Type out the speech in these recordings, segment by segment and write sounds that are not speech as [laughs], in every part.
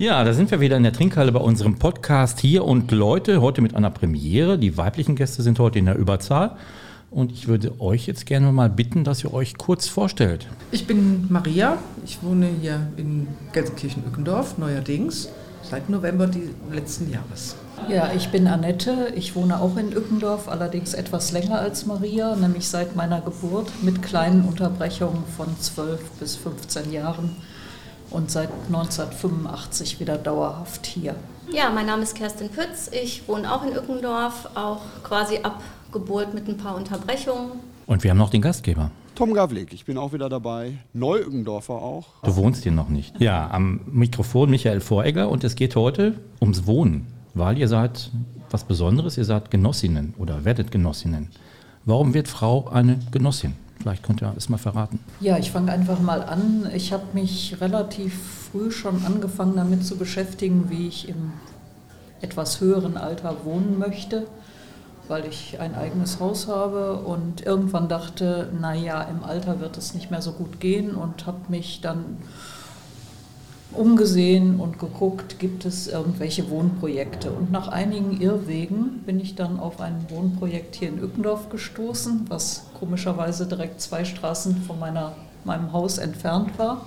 Ja, da sind wir wieder in der Trinkhalle bei unserem Podcast hier und Leute, heute mit einer Premiere. Die weiblichen Gäste sind heute in der Überzahl. Und ich würde euch jetzt gerne mal bitten, dass ihr euch kurz vorstellt. Ich bin Maria. Ich wohne hier in Gelsenkirchen-Ückendorf, neuerdings, seit November des letzten Jahres. Ja, ich bin Annette. Ich wohne auch in Ückendorf, allerdings etwas länger als Maria, nämlich seit meiner Geburt mit kleinen Unterbrechungen von 12 bis 15 Jahren und seit 1985 wieder dauerhaft hier. Ja, mein Name ist Kerstin Pütz. Ich wohne auch in Ückendorf, auch quasi ab Geburt mit ein paar Unterbrechungen. Und wir haben noch den Gastgeber. Tom Gavlik, ich bin auch wieder dabei. Neu-Ückendorfer auch. Du wohnst hier noch nicht. Ja, am Mikrofon Michael Voregger und es geht heute ums Wohnen, weil ihr seid was Besonderes, ihr seid Genossinnen oder werdet Genossinnen. Warum wird Frau eine Genossin? Vielleicht könnt ihr es mal verraten. Ja, ich fange einfach mal an. Ich habe mich relativ früh schon angefangen damit zu beschäftigen, wie ich im etwas höheren Alter wohnen möchte, weil ich ein eigenes Haus habe und irgendwann dachte, naja, im Alter wird es nicht mehr so gut gehen und habe mich dann umgesehen und geguckt, gibt es irgendwelche Wohnprojekte. Und nach einigen Irrwegen bin ich dann auf ein Wohnprojekt hier in Ückendorf gestoßen, was komischerweise direkt zwei Straßen von meiner, meinem Haus entfernt war.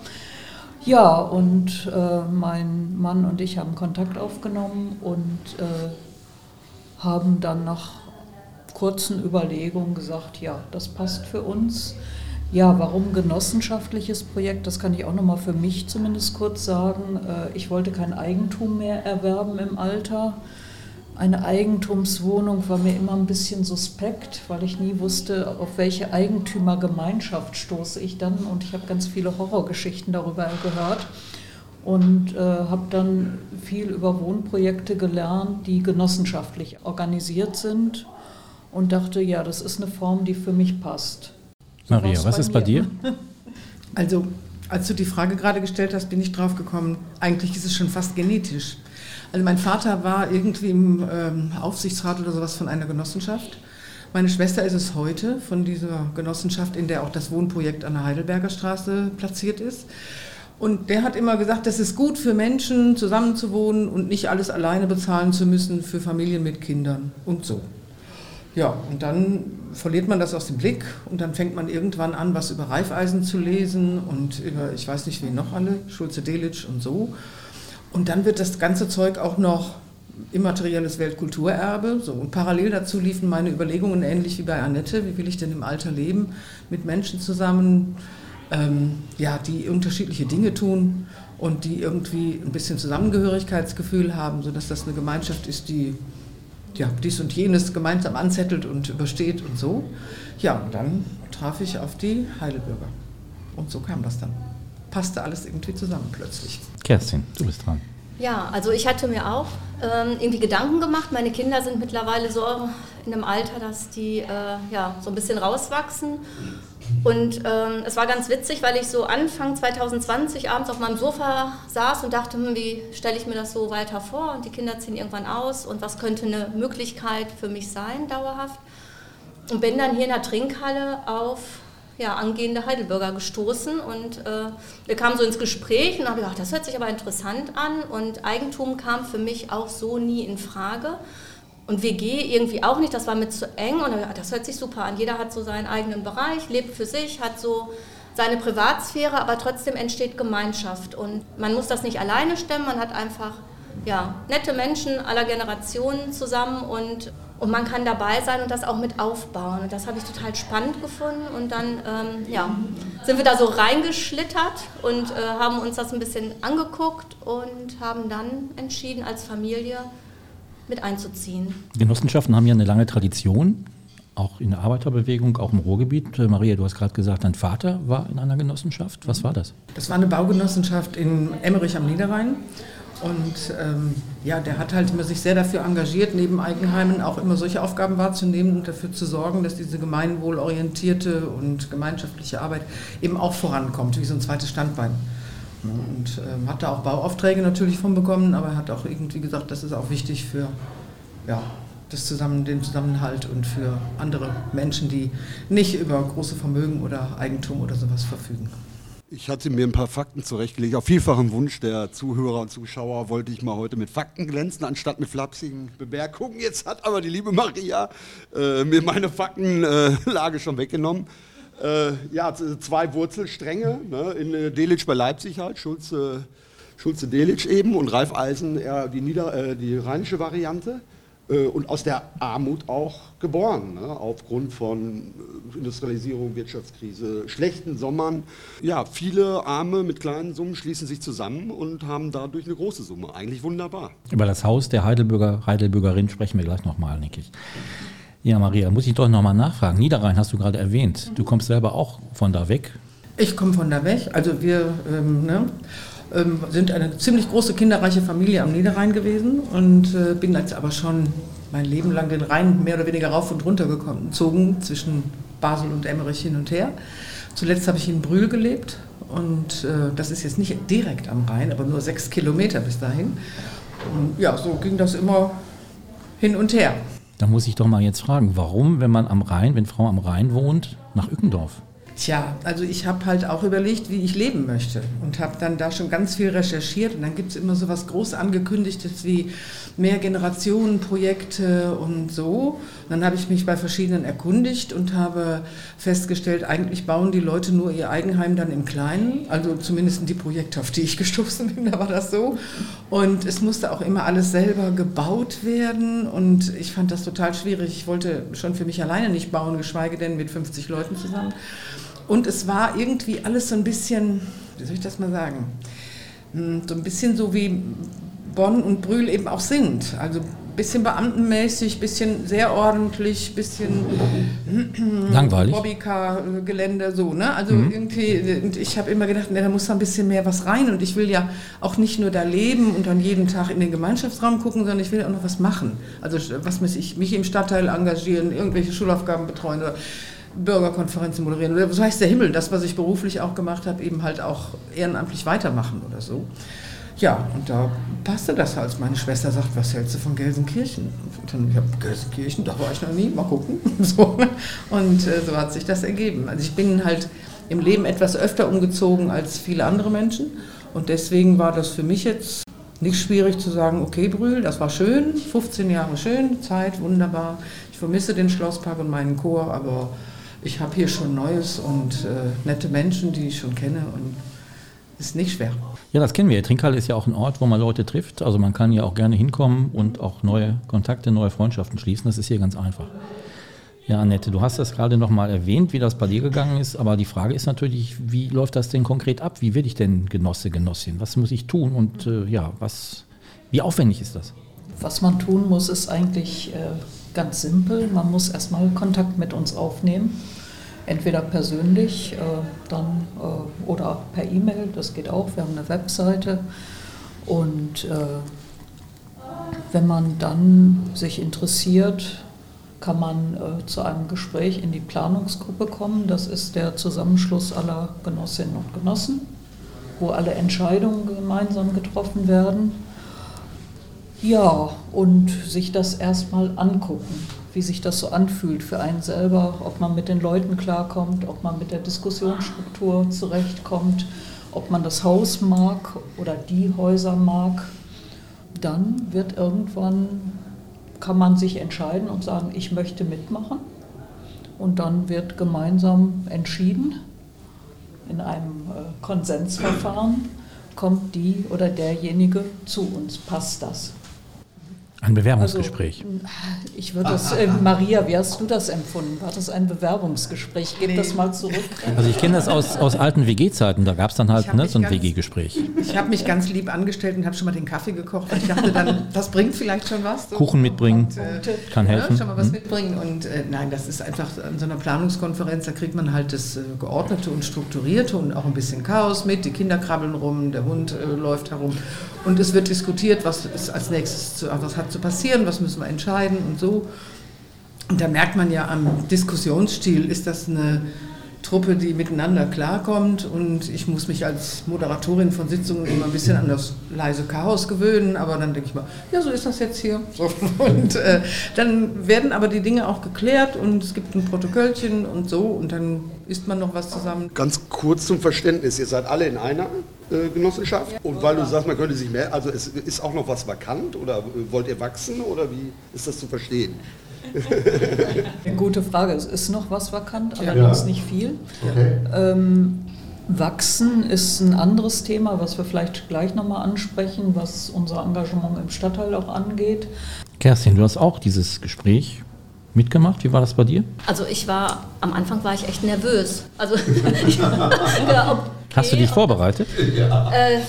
Ja, und äh, mein Mann und ich haben Kontakt aufgenommen und äh, haben dann nach kurzen Überlegungen gesagt, ja, das passt für uns. Ja, warum genossenschaftliches Projekt? Das kann ich auch noch mal für mich zumindest kurz sagen. Äh, ich wollte kein Eigentum mehr erwerben im Alter. Eine Eigentumswohnung war mir immer ein bisschen suspekt, weil ich nie wusste, auf welche Eigentümergemeinschaft stoße ich dann. Und ich habe ganz viele Horrorgeschichten darüber gehört und äh, habe dann viel über Wohnprojekte gelernt, die genossenschaftlich organisiert sind und dachte, ja, das ist eine Form, die für mich passt. Maria, was ist bei dir? [laughs] Also, als du die Frage gerade gestellt hast, bin ich drauf gekommen, eigentlich ist es schon fast genetisch. Also mein Vater war irgendwie im ähm, Aufsichtsrat oder sowas von einer Genossenschaft. Meine Schwester ist es heute von dieser Genossenschaft, in der auch das Wohnprojekt an der Heidelberger Straße platziert ist. Und der hat immer gesagt, das ist gut für Menschen, zusammenzuwohnen und nicht alles alleine bezahlen zu müssen für Familien mit Kindern und so. Ja, und dann verliert man das aus dem Blick und dann fängt man irgendwann an, was über Reifeisen zu lesen und über, ich weiß nicht, wen noch alle, Schulze Delitzsch und so. Und dann wird das ganze Zeug auch noch immaterielles Weltkulturerbe. So. Und parallel dazu liefen meine Überlegungen ähnlich wie bei Annette, wie will ich denn im Alter leben, mit Menschen zusammen, ähm, ja, die unterschiedliche Dinge tun und die irgendwie ein bisschen Zusammengehörigkeitsgefühl haben, sodass das eine Gemeinschaft ist, die ja, dies und jenes gemeinsam anzettelt und übersteht und so. Ja, und dann traf ich auf die Heidelbürger. Und so kam das dann. Passte alles irgendwie zusammen plötzlich. Kerstin, du bist dran. Ja, also ich hatte mir auch ähm, irgendwie Gedanken gemacht. Meine Kinder sind mittlerweile so in einem Alter, dass die äh, ja, so ein bisschen rauswachsen. Und ähm, es war ganz witzig, weil ich so Anfang 2020 abends auf meinem Sofa saß und dachte, hm, wie stelle ich mir das so weiter vor? Und die Kinder ziehen irgendwann aus und was könnte eine Möglichkeit für mich sein, dauerhaft? Und bin dann hier in der Trinkhalle auf ja, angehende Heidelberger gestoßen und äh, wir kamen so ins Gespräch und habe gedacht, das hört sich aber interessant an und Eigentum kam für mich auch so nie in Frage. Und WG irgendwie auch nicht, das war mir zu eng und das hört sich super an. Jeder hat so seinen eigenen Bereich, lebt für sich, hat so seine Privatsphäre, aber trotzdem entsteht Gemeinschaft. Und man muss das nicht alleine stemmen, man hat einfach ja, nette Menschen aller Generationen zusammen und, und man kann dabei sein und das auch mit aufbauen. Und das habe ich total spannend gefunden. Und dann ähm, ja, sind wir da so reingeschlittert und äh, haben uns das ein bisschen angeguckt und haben dann entschieden als Familie, mit einzuziehen. Genossenschaften haben ja eine lange Tradition, auch in der Arbeiterbewegung, auch im Ruhrgebiet. Äh, Maria, du hast gerade gesagt, dein Vater war in einer Genossenschaft. Was war das? Das war eine Baugenossenschaft in Emmerich am Niederrhein. Und ähm, ja, der hat halt immer sich sehr dafür engagiert, neben Eigenheimen auch immer solche Aufgaben wahrzunehmen und dafür zu sorgen, dass diese gemeinwohlorientierte und gemeinschaftliche Arbeit eben auch vorankommt, wie so ein zweites Standbein. Und ähm, hat da auch Bauaufträge natürlich von bekommen, aber er hat auch irgendwie gesagt, das ist auch wichtig für ja, das Zusammen, den Zusammenhalt und für andere Menschen, die nicht über große Vermögen oder Eigentum oder sowas verfügen. Ich hatte mir ein paar Fakten zurechtgelegt. Auf vielfachen Wunsch der Zuhörer und Zuschauer wollte ich mal heute mit Fakten glänzen, anstatt mit flapsigen Bemerkungen. Jetzt hat aber die liebe Maria äh, mir meine Faktenlage äh, schon weggenommen. Äh, ja, zwei Wurzelstränge ne, in äh, Delitzsch bei Leipzig halt, Schulze, Schulze Delitzsch eben und Ralf Eisen eher die, Nieder-, äh, die rheinische Variante. Äh, und aus der Armut auch geboren, ne? aufgrund von äh, Industrialisierung, Wirtschaftskrise, schlechten Sommern. Ja, viele Arme mit kleinen Summen schließen sich zusammen und haben dadurch eine große Summe. Eigentlich wunderbar. Über das Haus der Heidelbürger, Heidelbürgerin sprechen wir gleich nochmal, denke ich. Ja, Maria, muss ich doch nochmal nachfragen. Niederrhein hast du gerade erwähnt. Du kommst selber auch von da weg. Ich komme von da weg. Also wir, ähm, ne? Ähm, sind eine ziemlich große kinderreiche Familie am Niederrhein gewesen und äh, bin jetzt aber schon mein Leben lang den Rhein mehr oder weniger rauf und runter gezogen zwischen Basel und Emmerich hin und her. Zuletzt habe ich in Brühl gelebt und äh, das ist jetzt nicht direkt am Rhein, aber nur sechs Kilometer bis dahin. Und ja, so ging das immer hin und her. Da muss ich doch mal jetzt fragen, warum, wenn man am Rhein, wenn Frau am Rhein wohnt, nach Ückendorf? Tja, also ich habe halt auch überlegt, wie ich leben möchte und habe dann da schon ganz viel recherchiert und dann gibt es immer so was groß angekündigtes wie Mehrgenerationenprojekte und so. Und dann habe ich mich bei verschiedenen erkundigt und habe festgestellt, eigentlich bauen die Leute nur ihr Eigenheim dann im Kleinen, also zumindest die Projekte, auf die ich [laughs] gestoßen bin, da war das so. Und es musste auch immer alles selber gebaut werden und ich fand das total schwierig. Ich wollte schon für mich alleine nicht bauen, geschweige denn mit 50 Leuten zusammen. Und es war irgendwie alles so ein bisschen, wie soll ich das mal sagen, hm, so ein bisschen so wie Bonn und Brühl eben auch sind. Also ein bisschen beamtenmäßig, bisschen sehr ordentlich, bisschen langweilig. Bobbycar-Gelände, so, ne? Also mhm. irgendwie, und ich habe immer gedacht, ne, da muss da ein bisschen mehr was rein und ich will ja auch nicht nur da leben und dann jeden Tag in den Gemeinschaftsraum gucken, sondern ich will auch noch was machen. Also was muss ich, mich im Stadtteil engagieren, irgendwelche Schulaufgaben betreuen oder Bürgerkonferenzen moderieren oder so heißt der Himmel, das, was ich beruflich auch gemacht habe, eben halt auch ehrenamtlich weitermachen oder so. Ja, und da passte das halt. Meine Schwester sagt, was hältst du von Gelsenkirchen? Und dann, ich habe Gelsenkirchen, da war ich noch nie, mal gucken. [laughs] So. Und äh, so hat sich das ergeben. Also ich bin halt im Leben etwas öfter umgezogen als viele andere Menschen. Und deswegen war das für mich jetzt nicht schwierig zu sagen, okay, Brühl, das war schön, 15 Jahre schön, Zeit, wunderbar. Ich vermisse den Schlosspark und meinen Chor, aber ich habe hier schon Neues und äh, nette Menschen, die ich schon kenne und ist nicht schwer. Ja, das kennen wir. Trinkhalle ist ja auch ein Ort, wo man Leute trifft. Also man kann ja auch gerne hinkommen und auch neue Kontakte, neue Freundschaften schließen. Das ist hier ganz einfach. Ja, Annette, du hast das gerade noch mal erwähnt, wie das bei dir gegangen ist. Aber die Frage ist natürlich, wie läuft das denn konkret ab? Wie werde ich denn Genosse, Genossin? Was muss ich tun? Und äh, ja, was, wie aufwendig ist das? Was man tun muss, ist eigentlich äh, ganz simpel. Man muss erstmal Kontakt mit uns aufnehmen entweder persönlich äh, dann, äh, oder per E-Mail, das geht auch, wir haben eine Webseite. Und äh, wenn man dann sich interessiert, kann man äh, zu einem Gespräch in die Planungsgruppe kommen. Das ist der Zusammenschluss aller Genossinnen und Genossen, wo alle Entscheidungen gemeinsam getroffen werden. Ja, und sich das erstmal angucken wie sich das so anfühlt für einen selber, ob man mit den Leuten klarkommt, ob man mit der Diskussionsstruktur zurechtkommt, ob man das Haus mag oder die Häuser mag. Dann wird irgendwann, kann man sich entscheiden und sagen, ich möchte mitmachen. Und dann wird gemeinsam entschieden, in einem äh, Konsensverfahren kommt die oder derjenige zu uns, passt das. Ein Bewerbungsgespräch. Also, ich würde das, äh, Maria, wie hast du das empfunden? War das ein Bewerbungsgespräch? Gib nee. das mal zurück. Also ich kenne das aus, aus alten WG-Zeiten, da gab es dann halt ne, so ein WG-Gespräch. Ich habe mich ganz lieb angestellt und habe schon mal den Kaffee gekocht. Und ich dachte dann, das bringt vielleicht schon was. So. Kuchen mitbringen, und, äh, kann helfen. Ja, schon mal was hm. mitbringen. Und äh, nein, das ist einfach an so einer Planungskonferenz, da kriegt man halt das äh, Geordnete und Strukturierte und auch ein bisschen Chaos mit. Die Kinder krabbeln rum, der Hund äh, läuft herum. Und es wird diskutiert, was ist als nächstes zu, was hat zu passieren, was müssen wir entscheiden und so. Und da merkt man ja am Diskussionsstil, ist das eine Truppe, die miteinander klarkommt und ich muss mich als Moderatorin von Sitzungen immer ein bisschen an das leise Chaos gewöhnen, aber dann denke ich mal, ja, so ist das jetzt hier. [laughs] So. Und äh, dann werden aber die Dinge auch geklärt und es gibt ein Protokollchen und so und dann isst man noch was zusammen. Ganz kurz zum Verständnis, ihr seid alle in einer Genossenschaft und weil du sagst, man könnte sich mehr, also es ist auch noch was vakant oder wollt ihr wachsen oder wie ist das zu verstehen? [laughs] Gute Frage. Es ist noch was vakant, allerdings ja. nicht viel. Okay. Ähm, Wachsen ist ein anderes Thema, was wir vielleicht gleich nochmal ansprechen, was unser Engagement im Stadtteil auch angeht. Kerstin, du hast auch dieses Gespräch mitgemacht. Wie war das bei dir? Also ich war, am Anfang war ich echt nervös. Also, [laughs] ja, okay, Hast du dich vorbereitet? Ja. Äh,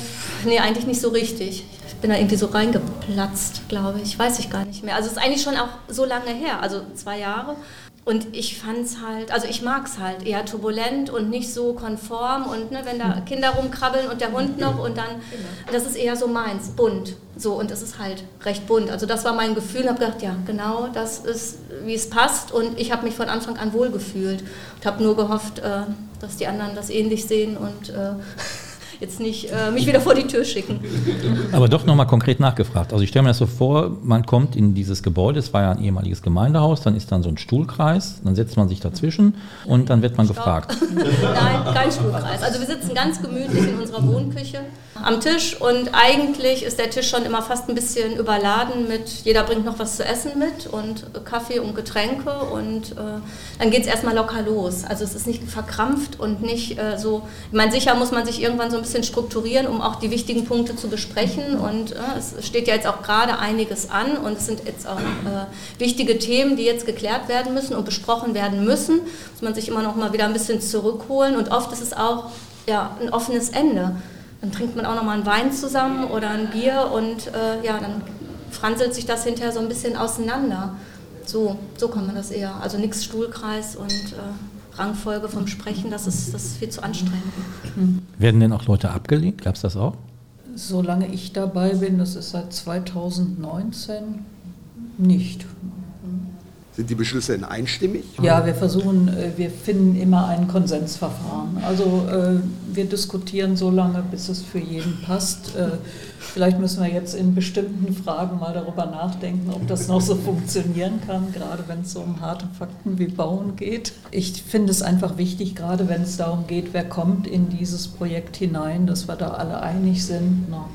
nee, eigentlich nicht so richtig bin da irgendwie so reingeplatzt, glaube ich. Weiß ich gar nicht mehr. Also es ist eigentlich schon auch so lange her, also zwei Jahre. Und ich fand es halt, also ich mag es halt eher turbulent und nicht so konform und ne, wenn da. Kinder rumkrabbeln und der Hund noch und dann, das ist eher so meins, bunt. So und es ist halt recht bunt. Also das war mein Gefühl und habe gedacht, ja genau, das ist, wie es passt und ich habe mich von Anfang an wohl gefühlt und habe nur gehofft, äh, dass die anderen das ähnlich sehen und äh, jetzt nicht äh, mich wieder vor die Tür schicken. Aber doch nochmal konkret nachgefragt. Also ich stelle mir das so vor, man kommt in dieses Gebäude, es war ja ein ehemaliges Gemeindehaus, dann ist dann so ein Stuhlkreis, dann setzt man sich dazwischen und dann wird man Stopp. gefragt. [laughs] Nein, kein Stuhlkreis. Also wir sitzen ganz gemütlich in unserer Wohnküche am Tisch und eigentlich ist der Tisch schon immer fast ein bisschen überladen mit, jeder bringt noch was zu essen mit und Kaffee und Getränke und äh, dann geht es erstmal locker los. Also es ist nicht verkrampft und nicht äh, so, ich meine, sicher muss man sich irgendwann so ein bisschen bisschen strukturieren, um auch die wichtigen Punkte zu besprechen. Und äh, es steht ja jetzt auch gerade einiges an und es sind jetzt auch äh, wichtige Themen, die jetzt geklärt werden müssen und besprochen werden müssen. Muss man sich immer noch mal wieder ein bisschen zurückholen und oft ist es auch ja, ein offenes Ende. Dann trinkt man auch noch mal einen Wein zusammen oder ein Bier und äh, ja, dann franselt sich das hinterher so ein bisschen auseinander. So, so kann man das eher. Also nichts Stuhlkreis und äh, Rangfolge vom Sprechen, das ist, das ist viel zu anstrengend. Mhm. Werden denn auch Leute abgelehnt? Gab es das auch? Solange ich dabei bin, das ist seit 2019, nicht. Sind die Beschlüsse denn einstimmig? Ja, wir versuchen, äh, wir finden immer ein Konsensverfahren. Also äh, wir diskutieren so lange, bis es für jeden passt. Äh, vielleicht müssen wir jetzt in bestimmten Fragen mal darüber nachdenken, ob das noch so funktionieren kann, gerade wenn es so um harte Fakten wie Bauen geht. Ich finde es einfach wichtig, gerade wenn es darum geht, wer kommt in dieses Projekt hinein, dass wir da alle einig sind. Na,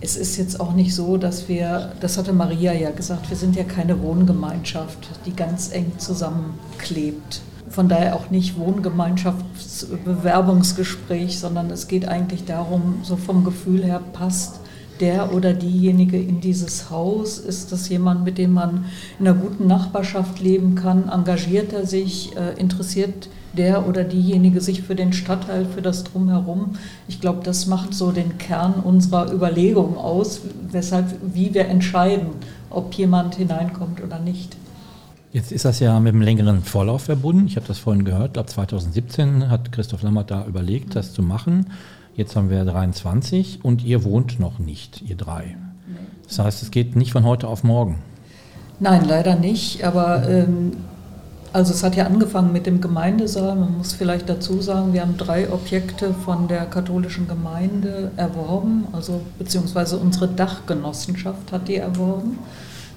es ist jetzt auch nicht so, dass wir, das hatte Maria ja gesagt, wir sind ja keine Wohngemeinschaft, die ganz eng zusammenklebt. Von daher auch nicht Wohngemeinschaftsbewerbungsgespräch, sondern es geht eigentlich darum, so vom Gefühl her passt der oder diejenige in dieses Haus? Ist das jemand, mit dem man in einer guten Nachbarschaft leben kann? Engagiert er sich? Äh, interessiert der oder diejenige sich für den Stadtteil, für das Drumherum. Ich glaube, das macht so den Kern unserer Überlegung aus, weshalb, wie wir entscheiden, ob jemand hineinkommt oder nicht. Jetzt ist das ja mit einem längeren Vorlauf verbunden. Ich habe das vorhin gehört. Glaube, 2017 hat Christoph Lammert da überlegt, das zu machen. Jetzt haben wir 23 und ihr wohnt noch nicht, ihr drei. Das heißt, es geht nicht von heute auf morgen. Nein, leider nicht. Aber ähm, also es hat ja angefangen mit dem Gemeindesaal. Man muss vielleicht dazu sagen, wir haben drei Objekte von der katholischen Gemeinde erworben, also beziehungsweise unsere Dachgenossenschaft hat die erworben,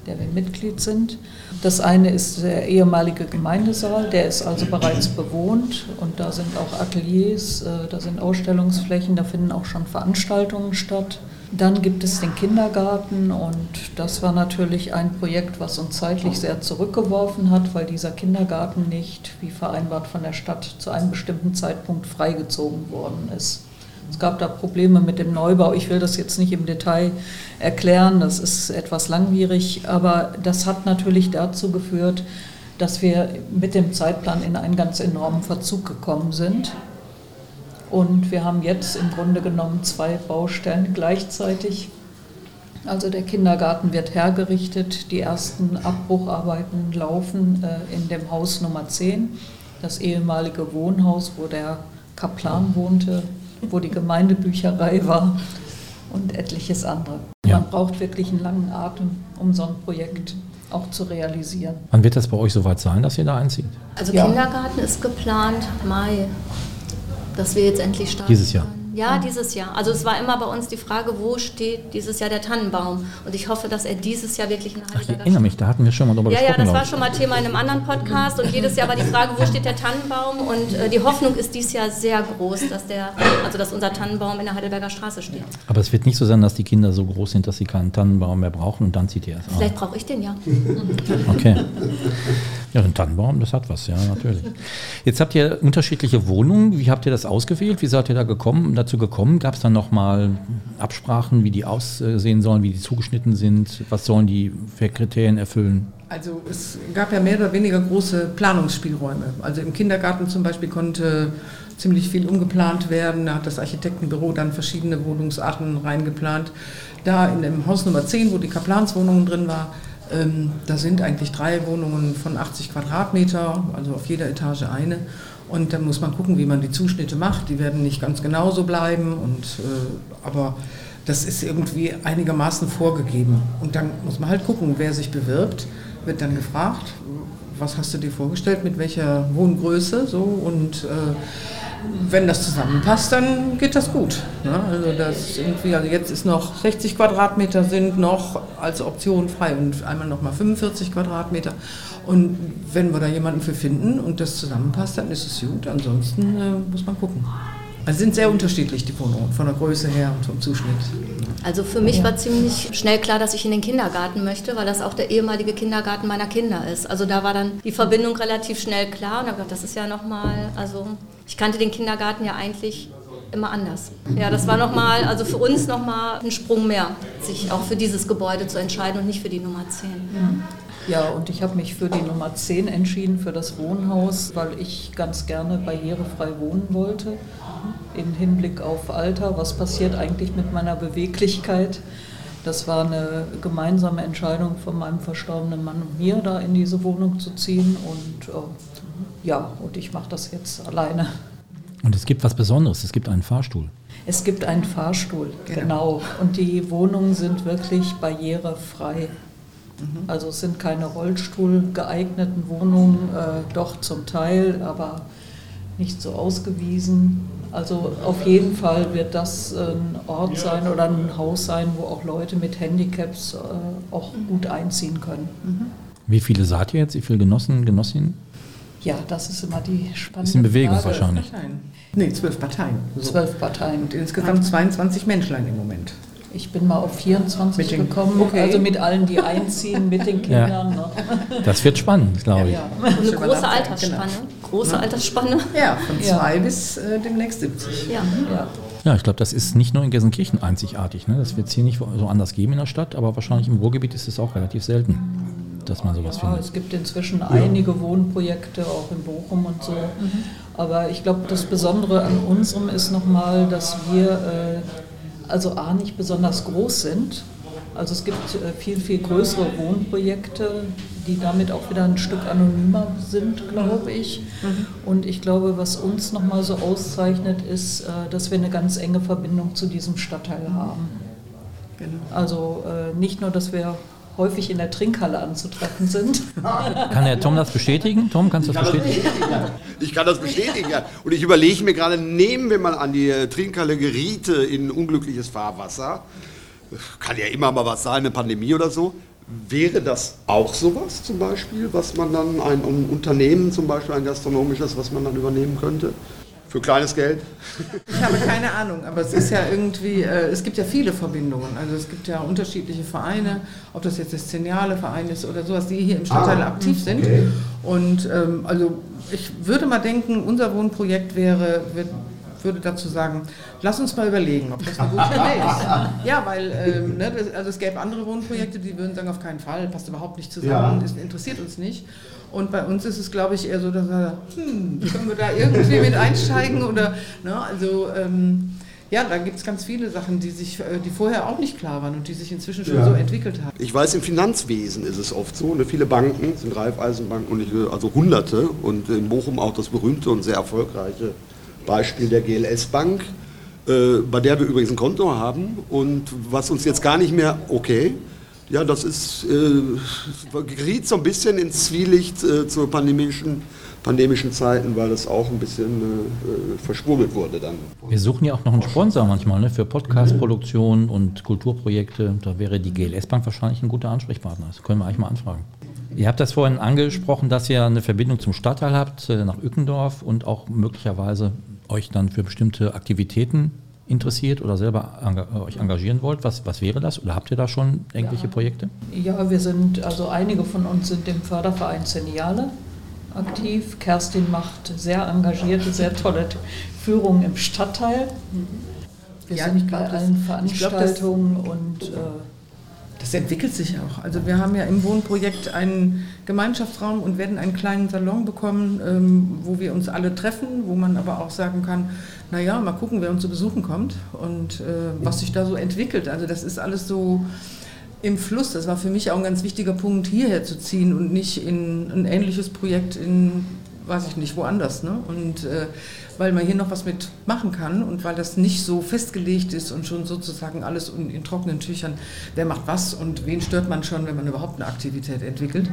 der wir Mitglied sind. Das eine ist der ehemalige Gemeindesaal, der ist also bereits bewohnt und da sind auch Ateliers, äh, da sind Ausstellungsflächen, da finden auch schon Veranstaltungen statt. Dann gibt es den Kindergarten und das war natürlich ein Projekt, was uns zeitlich sehr zurückgeworfen hat, weil dieser Kindergarten nicht, wie vereinbart von der Stadt, zu einem bestimmten Zeitpunkt freigezogen worden ist. Es gab da Probleme mit dem Neubau. Ich will das jetzt nicht im Detail erklären, das ist etwas langwierig, aber das hat natürlich dazu geführt, dass wir mit dem Zeitplan in einen ganz enormen Verzug gekommen sind. Und wir haben jetzt im Grunde genommen zwei Baustellen gleichzeitig. Also der Kindergarten wird hergerichtet, die ersten Abbrucharbeiten laufen äh, in dem Haus Nummer 10, das ehemalige Wohnhaus, wo der Kaplan wohnte, wo die Gemeindebücherei war und etliches andere. Ja. Man braucht wirklich einen langen Atem, um so ein Projekt auch zu realisieren. Wann wird das bei euch soweit sein, dass ihr da einzieht? Also Ja. Kindergarten ist geplant Mai, dass wir jetzt endlich starten. Dieses Jahr? können. Ja, dieses Jahr. Also es war immer bei uns die Frage, wo steht dieses Jahr der Tannenbaum? Und ich hoffe, dass er dieses Jahr wirklich in der Ach, ich erinnere mich, da hatten wir schon mal drüber Ja, ja, gesprochen. das war schon mal Thema in einem anderen Podcast und jedes Jahr war die Frage, wo steht der Tannenbaum? Und äh, die Hoffnung ist dieses Jahr sehr groß, dass der, also dass unser Tannenbaum in der Heidelberger Straße steht. Aber es wird nicht so sein, dass die Kinder so groß sind, dass sie keinen Tannenbaum mehr brauchen und dann zieht ihr erst ein. Vielleicht brauche ich den ja. [laughs] Okay. Ja, ein Tannenbaum, das hat was, ja, natürlich. Jetzt habt ihr unterschiedliche Wohnungen. Wie habt ihr das ausgewählt? Wie seid ihr da gekommen, dazu gekommen? Gab es dann nochmal Absprachen, wie die aussehen sollen, wie die zugeschnitten sind? Was sollen die für Kriterien erfüllen? Also es gab ja mehr oder weniger große Planungsspielräume. Also im Kindergarten zum Beispiel konnte ziemlich viel umgeplant werden. Da hat das Architektenbüro dann verschiedene Wohnungsarten reingeplant. Da in dem Haus Nummer 10, wo die Kaplanswohnung drin war, ähm, da sind eigentlich drei Wohnungen von 80 Quadratmeter, also auf jeder Etage eine. Und dann muss man gucken, wie man die Zuschnitte macht. Die werden nicht ganz genauso bleiben, und, äh, aber das ist irgendwie einigermaßen vorgegeben. Und dann muss man halt gucken, wer sich bewirbt, wird dann gefragt, was hast du dir vorgestellt, mit welcher Wohngröße so und äh, wenn das zusammenpasst, dann geht das gut. Ne? Also das irgendwie, also jetzt ist noch 60 Quadratmeter sind noch als Option frei und einmal noch mal 45 Quadratmeter. Und wenn wir da jemanden für finden und das zusammenpasst, dann ist es gut. Ansonsten äh, muss man gucken. Also sind sehr unterschiedlich die Wohnungen, von der Größe her und vom Zuschnitt. Also für mich war ziemlich schnell klar, dass ich in den Kindergarten möchte, weil das auch der ehemalige Kindergarten meiner Kinder ist. Also da war dann die Verbindung relativ schnell klar und habe gedacht, das ist ja nochmal, also ich kannte den Kindergarten ja eigentlich immer anders. Ja, das war nochmal, also für uns nochmal ein Sprung mehr, sich auch für dieses Gebäude zu entscheiden und nicht für die Nummer 10. Ja, und ich habe mich für die Nummer 10 entschieden, für das Wohnhaus, weil ich ganz gerne barrierefrei wohnen wollte. Im Hinblick auf Alter, was passiert eigentlich mit meiner Beweglichkeit? Das war eine gemeinsame Entscheidung von meinem verstorbenen Mann und mir, da in diese Wohnung zu ziehen. Und äh, ja, und ich mache das jetzt alleine. Und es gibt was Besonderes, es gibt einen Fahrstuhl. Es gibt einen Fahrstuhl, Genau. genau. Und die Wohnungen sind wirklich barrierefrei. Also es sind keine Rollstuhl-geeigneten Wohnungen, äh, doch zum Teil, aber nicht so ausgewiesen. Also auf jeden Fall wird das ein Ort sein oder ein Haus sein, wo auch Leute mit Handicaps äh, auch gut einziehen können. Wie viele seid ihr jetzt? Wie viele Genossen, Genossinnen? Ja, das ist immer die spannende Ist in Bewegung Frage. wahrscheinlich. Parteien. Nee, zwölf Parteien. So. Zwölf Parteien. Und insgesamt 22 Menschlein im Moment. Ich bin mal auf 24 Mit den- gekommen, okay. also mit allen, die einziehen, mit den [laughs] Ja. Kindern. Ne? Das wird spannend, glaube ich. Ja. Eine große Altersspanne. genau. Große Altersspanne. Ja, von Ja. zwei bis äh, demnächst 70. Ja. Ja. Ja, ich glaube, das ist nicht nur in Gelsenkirchen einzigartig. Ne? Das wird es hier nicht so anders geben in der Stadt, aber wahrscheinlich im Ruhrgebiet ist es auch relativ selten, dass man sowas Ja, findet. es gibt inzwischen einige Wohnprojekte, auch in Bochum und so. Aber ich glaube, das Besondere an unserem ist nochmal, dass wir äh, also A nicht besonders groß sind. Also es gibt äh, viel, viel größere Wohnprojekte, die damit auch wieder ein Stück anonymer sind, glaube ich. Und ich glaube, was uns nochmal so auszeichnet, ist, äh, dass wir eine ganz enge Verbindung zu diesem Stadtteil haben. Genau. Also äh, nicht nur, dass wir häufig in der Trinkhalle anzutreffen sind, [laughs] Kann der Tom das bestätigen? Tom, kannst du das bestätigen? Ich kann das bestätigen, ja. Und ich überlege mir gerade, nehmen wir mal an, die äh, Trinkhalle geriete in unglückliches Fahrwasser. Kann ja immer mal was sein, eine Pandemie oder so. Wäre das auch sowas zum Beispiel, was man dann, ein, ein Unternehmen zum Beispiel, ein gastronomisches, was man dann übernehmen könnte? Für kleines Geld? Ich habe keine Ahnung, aber es ist ja irgendwie, äh, es gibt ja viele Verbindungen. Also es gibt ja unterschiedliche Vereine, ob das jetzt der Szeniale Verein ist oder sowas, die hier im Stadtteil aktiv sind. Und ähm, also ich würde mal denken, unser Wohnprojekt wäre, wird, würde dazu sagen, lass uns mal überlegen, ob das eine gute Idee ist. Ja, weil ähm, ne, das, also es gäbe andere Wohnprojekte, die würden sagen, auf keinen Fall, passt überhaupt nicht zusammen, das interessiert uns nicht. Und bei uns ist es, glaube ich, eher so, dass wir, hm, können wir da irgendwie mit einsteigen oder, ne, also ähm, ja, da gibt es ganz viele Sachen, die sich, äh, die vorher auch nicht klar waren und die sich inzwischen schon so entwickelt haben. Ich weiß, im Finanzwesen ist es oft so. Ne? Viele Banken sind Raiffeisenbanken, und ich, also Hunderte. Und in Bochum auch das berühmte und sehr erfolgreiche Beispiel der GLS Bank, äh, bei der wir übrigens ein Konto haben. Und was uns jetzt gar nicht mehr, okay, Ja, das ist, äh, geriet so ein bisschen ins Zwielicht äh, zu pandemischen, pandemischen Zeiten, weil das auch ein bisschen äh, verschwurbelt wurde dann. Wir suchen ja auch noch einen Sponsor manchmal ne, für Podcast-Produktion und Kulturprojekte. Da wäre die GLS Bank wahrscheinlich ein guter Ansprechpartner. Das können wir eigentlich mal anfragen. Ihr habt das vorhin angesprochen, dass ihr eine Verbindung zum Stadtteil habt, äh, nach Ückendorf und auch möglicherweise euch dann für bestimmte Aktivitäten interessiert oder selber enga euch engagieren wollt, was, was wäre das? Oder habt ihr da schon irgendwelche ja. Projekte? Ja, wir sind, also einige von uns sind im Förderverein Zeniale aktiv. Kerstin macht sehr engagierte, sehr tolle Führungen im Stadtteil. Wir Ja, sind bei das- allen ich glaub, Veranstaltungen und äh, Das entwickelt sich auch. Also wir haben ja im Wohnprojekt einen Gemeinschaftsraum und werden einen kleinen Salon bekommen, ähm, wo wir uns alle treffen, wo man aber auch sagen kann, naja, mal gucken, wer uns zu besuchen kommt und äh, was sich da so entwickelt. Also das ist alles so im Fluss. Das war für mich auch ein ganz wichtiger Punkt, hierher zu ziehen und nicht in ein ähnliches Projekt in, weiß ich nicht, woanders. Ne? Und äh, weil man hier noch was mit machen kann und weil das nicht so festgelegt ist und schon sozusagen alles in, in trockenen Tüchern, wer macht was und wen stört man schon, wenn man überhaupt eine Aktivität entwickelt.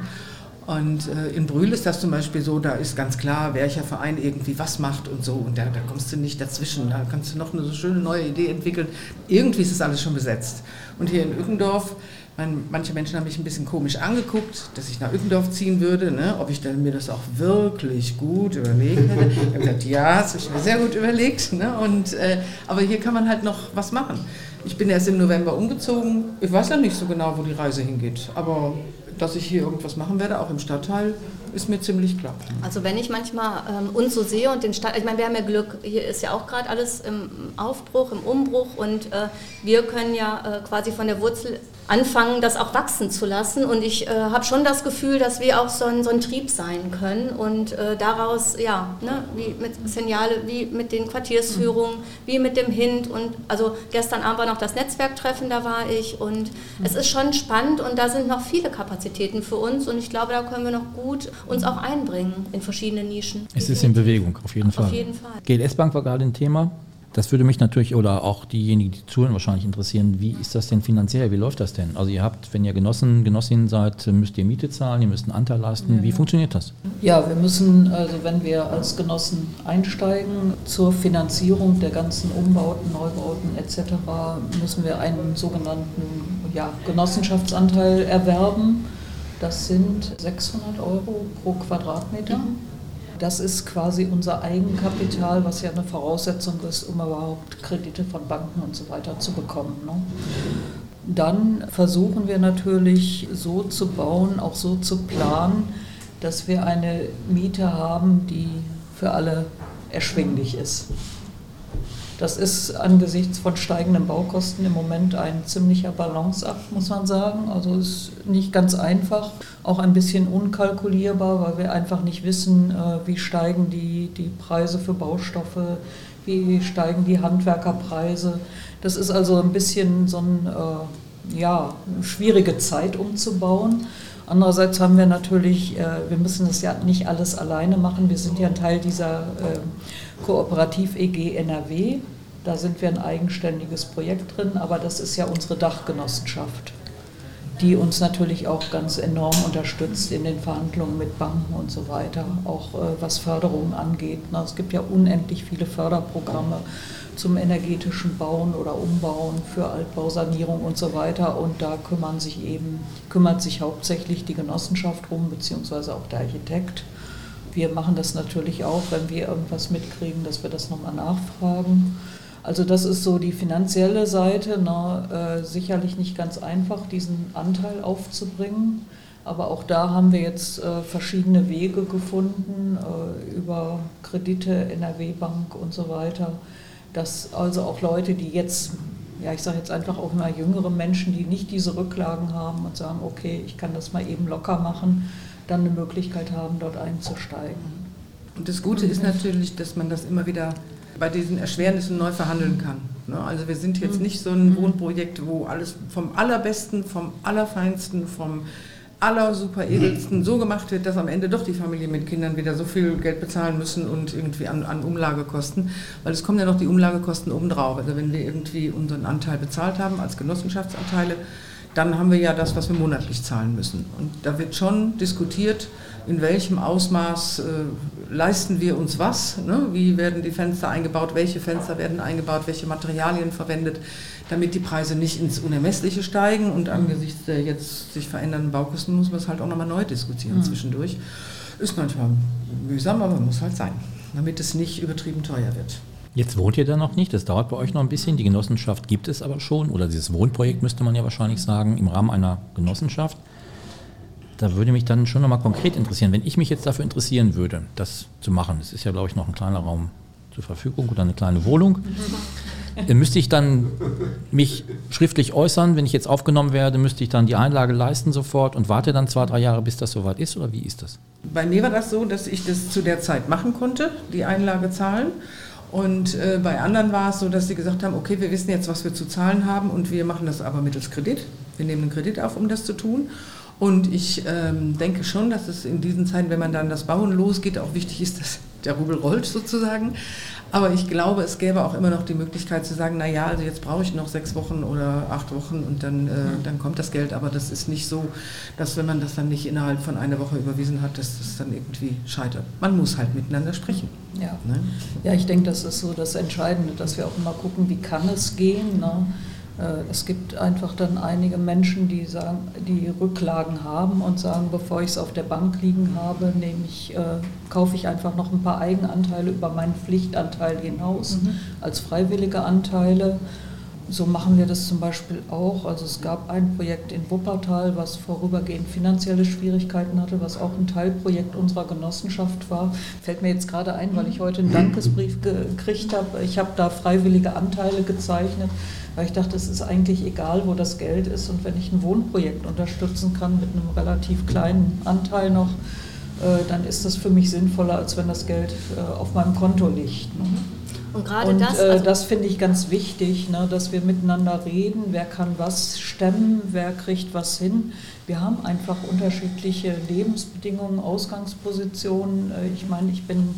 Und äh, in Brühl ist das zum Beispiel so, da ist ganz klar, welcher Verein irgendwie was macht und so. Und da, da kommst du nicht dazwischen. Da kannst du noch eine so schöne neue Idee entwickeln. Irgendwie ist das alles schon besetzt. Und hier in Ückendorf, mein, manche Menschen haben mich ein bisschen komisch angeguckt, dass ich nach Ückendorf ziehen würde, ne? ob ich dann mir das auch wirklich gut überlegt hätte. Ich habe gesagt, ja, das habe ich mir sehr gut überlegt. Ne? Und, äh, aber hier kann man halt noch was machen. Ich bin erst im November umgezogen. Ich weiß ja nicht so genau, wo die Reise hingeht. Aber dass ich hier irgendwas machen werde, auch im Stadtteil, ist mir ziemlich klar. Also wenn ich manchmal ähm, uns so sehe und den Stadt, ich meine, wir haben ja Glück, hier ist ja auch gerade alles im Aufbruch, im Umbruch und äh, wir können ja äh, quasi von der Wurzel anfangen, das auch wachsen zu lassen und ich äh, habe schon das Gefühl, dass wir auch so ein, so ein Trieb sein können und äh, daraus, ja, ne, wie mit Signale, wie mit den Quartiersführungen, wie mit dem Hint und also gestern Abend war noch das Netzwerktreffen, da war ich und es ist schon spannend und da sind noch viele Kapazitäten für uns und ich glaube, da können wir noch gut uns auch einbringen in verschiedene Nischen. Es ist in Bewegung, auf jeden Fall. Auf jeden Fall. GLS Bank war gerade ein Thema. Das würde mich natürlich oder auch diejenigen, die zuhören, wahrscheinlich interessieren. Wie ist das denn finanziell? Wie läuft das denn? Also ihr habt, wenn ihr Genossen, Genossinnen seid, müsst ihr Miete zahlen, ihr müsst einen Anteil leisten. Wie funktioniert das? Ja, wir müssen, also wenn wir als Genossen einsteigen zur Finanzierung der ganzen Umbauten, Neubauten etc., müssen wir einen sogenannten ja, Genossenschaftsanteil erwerben. Das sind 600 Euro pro Quadratmeter. Das ist quasi unser Eigenkapital, was ja eine Voraussetzung ist, um überhaupt Kredite von Banken und so weiter zu bekommen. Ne? Dann versuchen wir natürlich so zu bauen, auch so zu planen, dass wir eine Miete haben, die für alle erschwinglich ist. Das ist angesichts von steigenden Baukosten im Moment ein ziemlicher Balanceakt, muss man sagen. Also ist nicht ganz einfach, auch ein bisschen unkalkulierbar, weil wir einfach nicht wissen, äh, wie steigen die, die Preise für Baustoffe, wie steigen die Handwerkerpreise. Das ist also ein bisschen so ein, äh, ja, eine schwierige Zeit umzubauen. Andererseits haben wir natürlich, äh, wir müssen das ja nicht alles alleine machen. Wir sind ja ein Teil dieser äh, Kooperativ EG NRW. Da sind wir ein eigenständiges Projekt drin, aber das ist ja unsere Dachgenossenschaft, die uns natürlich auch ganz enorm unterstützt in den Verhandlungen mit Banken und so weiter, auch äh, was Förderungen angeht. Na, Es gibt ja unendlich viele Förderprogramme zum energetischen Bauen oder Umbauen für Altbausanierung und so weiter. Und da kümmern sich eben, kümmert sich hauptsächlich die Genossenschaft rum, beziehungsweise auch der Architekt. Wir machen das natürlich auch, wenn wir irgendwas mitkriegen, dass wir das nochmal nachfragen. Also das ist so die finanzielle Seite, na, äh, sicherlich nicht ganz einfach, diesen Anteil aufzubringen. Aber auch da haben wir jetzt äh, verschiedene Wege gefunden äh, über Kredite, NRW-Bank und so weiter, dass also auch Leute, die jetzt, ja ich sage jetzt einfach auch immer jüngere Menschen, die nicht diese Rücklagen haben und sagen, okay, ich kann das mal eben locker machen, dann eine Möglichkeit haben, dort einzusteigen. Und das Gute ist natürlich, dass man das immer wieder bei diesen Erschwernissen neu verhandeln kann. Ne? Also wir sind jetzt nicht so ein Wohnprojekt, wo alles vom Allerbesten, vom Allerfeinsten, vom Allersuper edelsten so gemacht wird, dass am Ende doch die Familien mit Kindern wieder so viel Geld bezahlen müssen und irgendwie an, an Umlagekosten, weil es kommen ja noch die Umlagekosten obendrauf. Also wenn wir irgendwie unseren Anteil bezahlt haben als Genossenschaftsanteile, dann haben wir ja das, was wir monatlich zahlen müssen. Und da wird schon diskutiert, in welchem Ausmaß äh, leisten wir uns was, ne? wie werden die Fenster eingebaut, welche Fenster werden eingebaut, welche Materialien verwendet, damit die Preise nicht ins Unermessliche steigen. Und angesichts der jetzt sich verändernden Baukosten muss man es halt auch nochmal neu diskutieren mhm. zwischendurch. Ist manchmal mühsam, aber muss halt sein, damit es nicht übertrieben teuer wird. Jetzt wohnt ihr da noch nicht, das dauert bei euch noch ein bisschen. Die Genossenschaft gibt es aber schon, oder dieses Wohnprojekt müsste man ja wahrscheinlich sagen, im Rahmen einer Genossenschaft. Da würde mich dann schon nochmal konkret interessieren, wenn ich mich jetzt dafür interessieren würde, das zu machen. Es ist ja, glaube ich, noch ein kleiner Raum zur Verfügung oder eine kleine Wohnung. [laughs] müsste ich dann mich schriftlich äußern, wenn ich jetzt aufgenommen werde, müsste ich dann die Einlage leisten sofort und warte dann zwei, drei Jahre, bis das soweit ist oder wie ist das? Bei mir war das so, dass ich das zu der Zeit machen konnte, die Einlage zahlen. Und äh, bei anderen war es so, dass sie gesagt haben, okay, wir wissen jetzt, was wir zu zahlen haben und wir machen das aber mittels Kredit. Wir nehmen einen Kredit auf, um das zu tun. Und ich ähm, denke schon, dass es in diesen Zeiten, wenn man dann das Bauen losgeht, auch wichtig ist, dass der Rubel rollt sozusagen. Aber ich glaube, es gäbe auch immer noch die Möglichkeit zu sagen, naja, also jetzt brauche ich noch sechs Wochen oder acht Wochen und dann, äh, dann kommt das Geld. Aber das ist nicht so, dass wenn man das dann nicht innerhalb von einer Woche überwiesen hat, dass das dann irgendwie scheitert. Man muss halt miteinander sprechen. Ja, ne? ja ich denke, das ist so das Entscheidende, dass wir auch immer gucken, wie kann es gehen. Ne? Äh, es gibt einfach dann einige Menschen, die sagen, die Rücklagen haben und sagen, bevor ich es auf der Bank liegen habe, nehme ich, äh, kaufe ich einfach noch ein paar Eigenanteile über meinen Pflichtanteil hinaus mhm. als freiwillige Anteile so machen wir das zum Beispiel auch. Also es gab ein Projekt in Wuppertal, was vorübergehend finanzielle Schwierigkeiten hatte, was auch ein Teilprojekt unserer Genossenschaft war. Fällt mir jetzt gerade ein, weil ich heute einen Dankesbrief gekriegt habe. Ich habe da freiwillige Anteile gezeichnet, weil ich dachte, es ist eigentlich egal, wo das Geld ist. Und wenn ich ein Wohnprojekt unterstützen kann mit einem relativ kleinen Anteil noch, äh, dann ist das für mich sinnvoller, als wenn das Geld äh, auf meinem Konto liegt. Ne? Und gerade das. Äh, also das finde ich ganz wichtig, ne, dass wir miteinander reden, wer kann was stemmen, wer kriegt was hin. Wir haben einfach unterschiedliche Lebensbedingungen, Ausgangspositionen. Ich meine, ich bin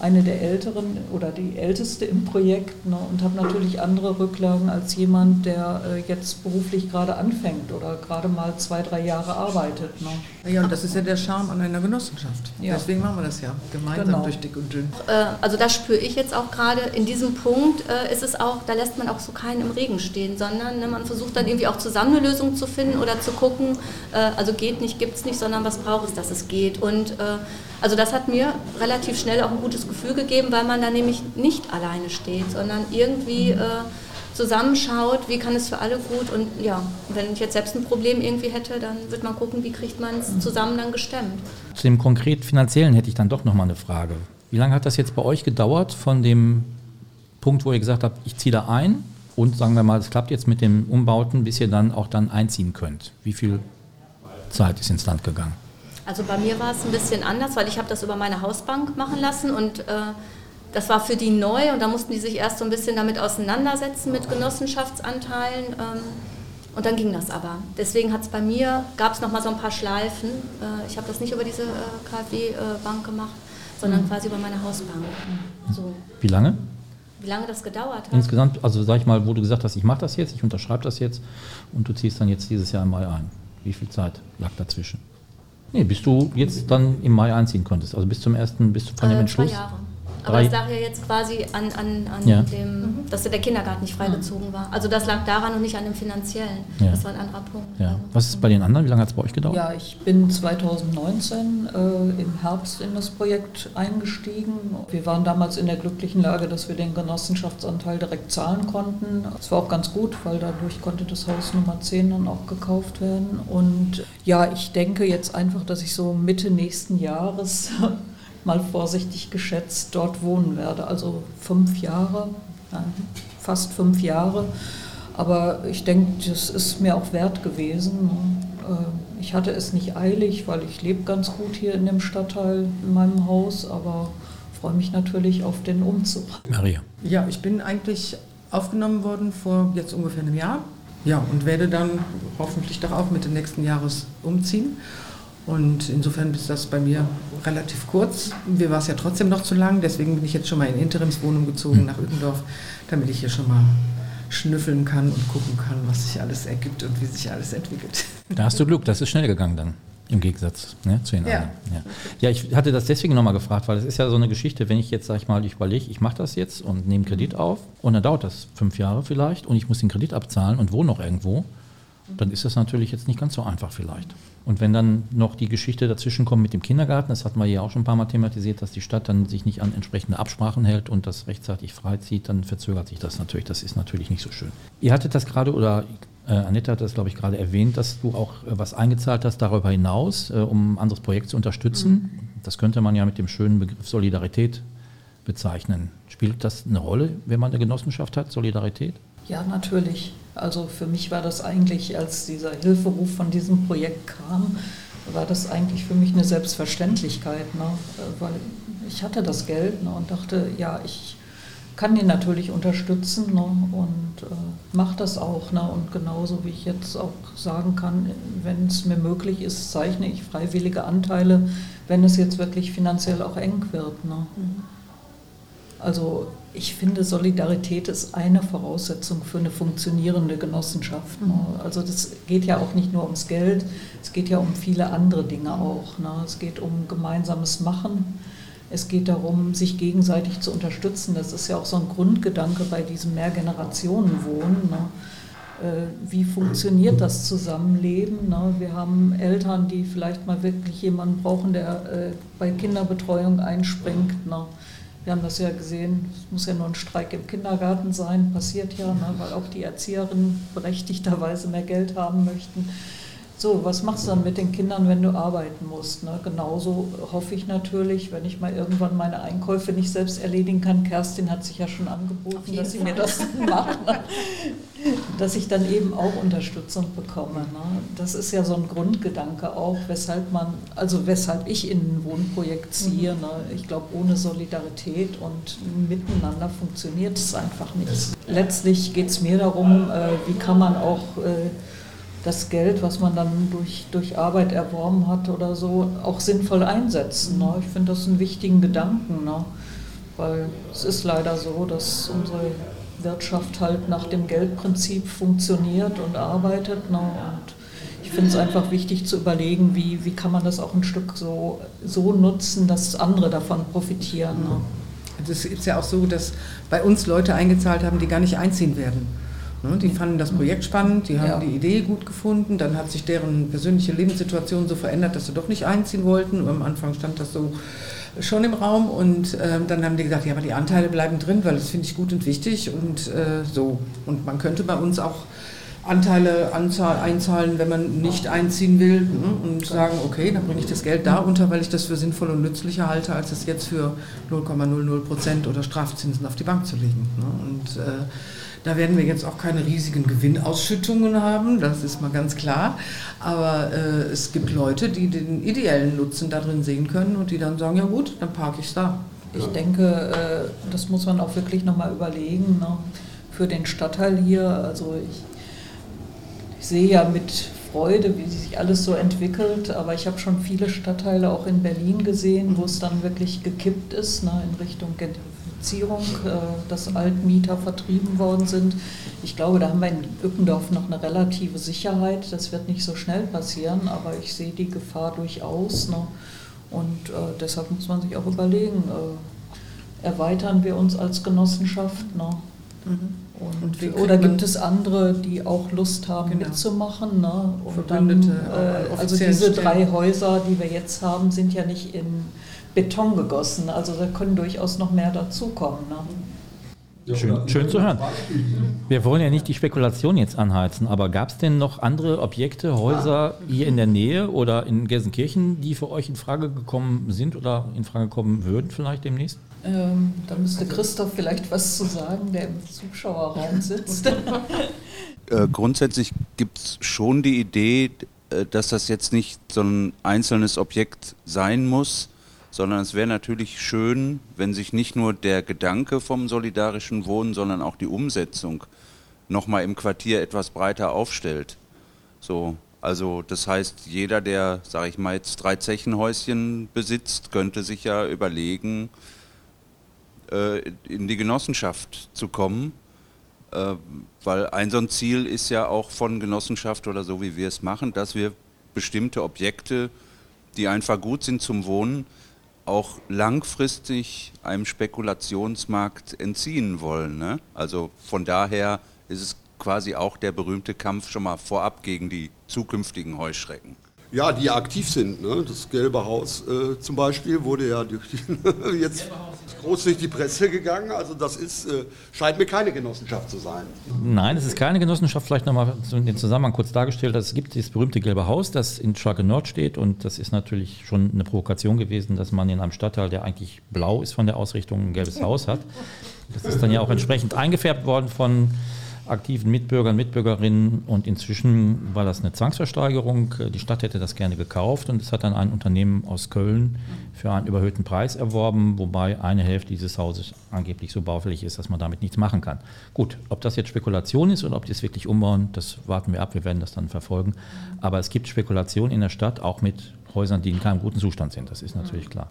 eine der Älteren oder die Älteste im Projekt ne, und habe natürlich andere Rücklagen als jemand, der äh, jetzt beruflich gerade anfängt oder gerade mal zwei, drei Jahre arbeitet. Ne. Ja, und das ist ja der Charme an einer Genossenschaft. Ja. Deswegen machen wir das ja gemeinsam genau. durch dick und dünn. Äh, also das spüre ich jetzt auch gerade. In diesem Punkt äh, ist es auch, da lässt man auch so keinen im Regen stehen, sondern ne, man versucht dann irgendwie auch zusammen eine Lösung zu finden oder zu gucken, äh, also geht nicht, gibt es nicht, sondern was braucht es, dass es geht. Und äh, also das hat mir relativ schnell auch ein gutes Gefühl gegeben, weil man da nämlich nicht alleine steht, sondern irgendwie äh, zusammenschaut, wie kann es für alle gut und ja, wenn ich jetzt selbst ein Problem irgendwie hätte, dann wird man gucken, wie kriegt man es zusammen dann gestemmt. Zu dem konkret finanziellen hätte ich dann doch nochmal eine Frage. Wie lange hat das jetzt bei euch gedauert von dem Punkt, wo ihr gesagt habt, ich ziehe da ein und sagen wir mal, es klappt jetzt mit den Umbauten, bis ihr dann auch dann einziehen könnt? Wie viel Zeit ist ins Land gegangen? Also bei mir war es ein bisschen anders, weil ich habe das über meine Hausbank machen lassen und äh, das war für die neu und da mussten die sich erst so ein bisschen damit auseinandersetzen mit Genossenschaftsanteilen ähm, und dann ging das aber. Deswegen hat es bei mir, gab es nochmal so ein paar Schleifen. Äh, ich habe das nicht über diese äh, KfW-Bank gemacht, sondern mhm. quasi über meine Hausbank. So. Wie lange? Wie lange das gedauert hat? Insgesamt, also sag ich mal, wo du gesagt hast, ich mache das jetzt, ich unterschreibe das jetzt und du ziehst dann jetzt dieses Jahr im Mai ein. Wie viel Zeit lag dazwischen? Nee, bis du jetzt dann im Mai einziehen konntest, also bis zum ersten, bis von dem äh, Entschluss. Zwei Jahre. Aber es lag ja jetzt quasi an, an, an ja. dem, dass der Kindergarten nicht freigezogen war. Also das lag daran und nicht an dem finanziellen. Ja. Das war ein anderer Punkt. Ja. Was ist bei den anderen? Wie lange hat es bei euch gedauert? Ja, ich bin 2019 äh, im Herbst in das Projekt eingestiegen. Wir waren damals in der glücklichen Lage, dass wir den Genossenschaftsanteil direkt zahlen konnten. Das war auch ganz gut, weil dadurch konnte das Haus Nummer 10 dann auch gekauft werden. Und ja, ich denke jetzt einfach, dass ich so Mitte nächsten Jahres mal vorsichtig geschätzt dort wohnen werde. Also fünf Jahre, fast fünf Jahre. Aber ich denke, das ist mir auch wert gewesen. Äh, ich hatte es nicht eilig, weil ich lebe ganz gut hier in dem Stadtteil, in meinem Haus, aber freue mich natürlich auf den Umzug. Maria. Ja, ich bin eigentlich aufgenommen worden vor jetzt ungefähr einem Jahr. Ja, und werde dann hoffentlich doch auch Mitte nächsten Jahres umziehen. Und insofern ist das bei mir relativ kurz. Mir war es ja trotzdem noch zu lang, deswegen bin ich jetzt schon mal in Interimswohnung gezogen nach Uetendorf, damit ich hier schon mal schnüffeln kann und gucken kann, was sich alles ergibt und wie sich alles entwickelt. Da hast du Glück, das ist schnell gegangen dann. Im Gegensatz ne, zu den Ja. anderen. Ja. ja, ich hatte das deswegen nochmal gefragt, weil es ist ja so eine Geschichte, wenn ich jetzt, sag ich mal, ich überlege, ich mache das jetzt und nehme Kredit auf und dann dauert das fünf Jahre vielleicht und ich muss den Kredit abzahlen und wohne noch irgendwo, dann ist das natürlich jetzt nicht ganz so einfach vielleicht. Und wenn dann noch die Geschichte dazwischen kommt mit dem Kindergarten, das hatten wir ja auch schon ein paar Mal thematisiert, dass die Stadt dann sich nicht an entsprechende Absprachen hält und das rechtzeitig freizieht, dann verzögert sich das natürlich. Das ist natürlich nicht so schön. Ihr hattet das gerade, oder äh, Annette hat das, glaube ich, gerade erwähnt, dass du auch äh, was eingezahlt hast darüber hinaus, äh, um ein anderes Projekt zu unterstützen. Das könnte man ja mit dem schönen Begriff Solidarität bezeichnen. Spielt das eine Rolle, wenn man eine Genossenschaft hat, Solidarität? Ja, natürlich. Also für mich war das eigentlich, als dieser Hilferuf von diesem Projekt kam, war das eigentlich für mich eine Selbstverständlichkeit, ne? Weil ich hatte das Geld ne? und dachte, ja, ich kann den natürlich unterstützen ne? und äh, mache das auch. Ne? Und genauso wie ich jetzt auch sagen kann, wenn es mir möglich ist, zeichne ich freiwillige Anteile, wenn es jetzt wirklich finanziell auch eng wird. Ne? Also ich finde, Solidarität ist eine Voraussetzung für eine funktionierende Genossenschaft. Ne? Also das geht ja auch nicht nur ums Geld, es geht ja um viele andere Dinge auch. Ne? Es geht um gemeinsames Machen, es geht darum, sich gegenseitig zu unterstützen. Das ist ja auch so ein Grundgedanke bei diesem Mehrgenerationenwohnen. Ne? Äh, Wie funktioniert das Zusammenleben? ne? Wir haben Eltern, die vielleicht mal wirklich jemanden brauchen, der äh, bei Kinderbetreuung einspringt. ne? Wir haben das ja gesehen, es muss ja nur ein Streik im Kindergarten sein, passiert ja, ne, weil auch die Erzieherinnen berechtigterweise mehr Geld haben möchten. So, was machst du dann mit den Kindern, wenn du arbeiten musst? Ne? Genauso hoffe ich natürlich, wenn ich mal irgendwann meine Einkäufe nicht selbst erledigen kann. Kerstin hat sich ja schon angeboten, dass sie Fall. mir das macht, ne? dass ich dann eben auch Unterstützung bekomme. Ne? Das ist ja so ein Grundgedanke auch, weshalb man, also weshalb ich in ein Wohnprojekt ziehe. Ne? Ich glaube, ohne Solidarität und Miteinander funktioniert es einfach nicht. Letztlich geht es mir darum, äh, wie kann man auch äh, das Geld, was man dann durch, durch Arbeit erworben hat oder so, auch sinnvoll einsetzen. Ne? Ich finde das einen wichtigen Gedanken, ne? weil es ist leider so, dass unsere Wirtschaft halt nach dem Geldprinzip funktioniert und arbeitet. Ne? Und ich finde es einfach wichtig zu überlegen, wie, wie kann man das auch ein Stück so, so nutzen, dass andere davon profitieren. Ne? Es ist ja auch so, dass bei uns Leute eingezahlt haben, die gar nicht einziehen werden. Ne, Die fanden das Projekt spannend, die haben Ja. die Idee gut gefunden, dann hat sich deren persönliche Lebenssituation so verändert, dass sie doch nicht einziehen wollten. Und am Anfang stand das so schon im Raum und ähm, dann haben die gesagt, ja, aber die Anteile bleiben drin, weil das finde ich gut und wichtig und äh, so. Und man könnte bei uns auch Anteile anzahl, einzahlen, wenn man nicht einziehen will ne? und sagen, okay, dann bringe ich das Geld da unter, weil ich das für sinnvoll und nützlicher halte, als es jetzt für 0,00 Prozent oder Strafzinsen auf die Bank zu legen. Ne? Und äh, da werden wir jetzt auch keine riesigen Gewinnausschüttungen haben, das ist mal ganz klar. Aber äh, es gibt Leute, die den ideellen Nutzen darin sehen können und die dann sagen, ja gut, dann parke ich es da. Ich denke, äh, das muss man auch wirklich nochmal überlegen. Ne? Für den Stadtteil hier, also ich, ich sehe ja mit Freude, wie sich alles so entwickelt, aber ich habe schon viele Stadtteile auch in Berlin gesehen, wo es dann wirklich gekippt ist ne, in Richtung Gentrifizierung, äh, dass Altmieter vertrieben worden sind. Ich glaube, da haben wir in Ückendorf noch eine relative Sicherheit. Das wird nicht so schnell passieren, aber ich sehe die Gefahr durchaus. Ne? Und äh, deshalb muss man sich auch überlegen, äh, erweitern wir uns als Genossenschaft? Ne? Und, Und wie oder gibt es andere, die auch Lust haben Genau. mitzumachen? Ne? Und Verbündete, dann, äh, also diese stellen. drei Häuser, die wir jetzt haben, sind ja nicht in Beton gegossen. Also da können durchaus noch mehr dazukommen. Ne? Schön, schön zu hören. Wir wollen ja nicht die Spekulation jetzt anheizen, aber gab es denn noch andere Objekte, Häuser hier in der Nähe oder in Gelsenkirchen, die für euch in Frage gekommen sind oder in Frage kommen würden vielleicht demnächst? Ähm, da müsste Christoph vielleicht was zu sagen, der im Zuschauerraum sitzt. [laughs] Äh, grundsätzlich gibt es schon die Idee, äh, dass das jetzt nicht so ein einzelnes Objekt sein muss, sondern es wäre natürlich schön, wenn sich nicht nur der Gedanke vom solidarischen Wohnen, sondern auch die Umsetzung nochmal im Quartier etwas breiter aufstellt. So, also das heißt, jeder, der, sage ich mal, jetzt drei Zechenhäuschen besitzt, könnte sich ja überlegen, äh, in die Genossenschaft zu kommen Äh, weil ein so ein Ziel ist ja auch von Genossenschaft oder so, wie wir es machen, dass wir bestimmte Objekte, die einfach gut sind zum Wohnen, auch langfristig einem Spekulationsmarkt entziehen wollen. Ne? Also von daher ist es quasi auch der berühmte Kampf schon mal vorab gegen die zukünftigen Heuschrecken. Ja, die aktiv sind. Ne? Das Gelbe Haus äh, zum Beispiel wurde ja durch die, [laughs] jetzt groß durch die Presse gegangen. Also das ist, äh, scheint mir keine Genossenschaft zu sein. Nein, es ist keine Genossenschaft. Vielleicht nochmal den Zusammenhang kurz dargestellt. Es gibt dieses berühmte Gelbe Haus, das in Schalke Nord steht. Und das ist natürlich schon eine Provokation gewesen, dass man in einem Stadtteil, der eigentlich blau ist von der Ausrichtung, ein gelbes Haus hat. Das ist dann ja auch entsprechend eingefärbt worden von aktiven Mitbürgern, Mitbürgerinnen und inzwischen war das eine Zwangsversteigerung. Die Stadt hätte das gerne gekauft und es hat dann ein Unternehmen aus Köln für einen überhöhten Preis erworben, wobei eine Hälfte dieses Hauses angeblich so baufällig ist, dass man damit nichts machen kann. Gut, ob das jetzt Spekulation ist oder ob die es wirklich umbauen, das warten wir ab, wir werden das dann verfolgen. Aber es gibt Spekulation in der Stadt, auch mit Häusern, die in keinem guten Zustand sind, das ist natürlich klar.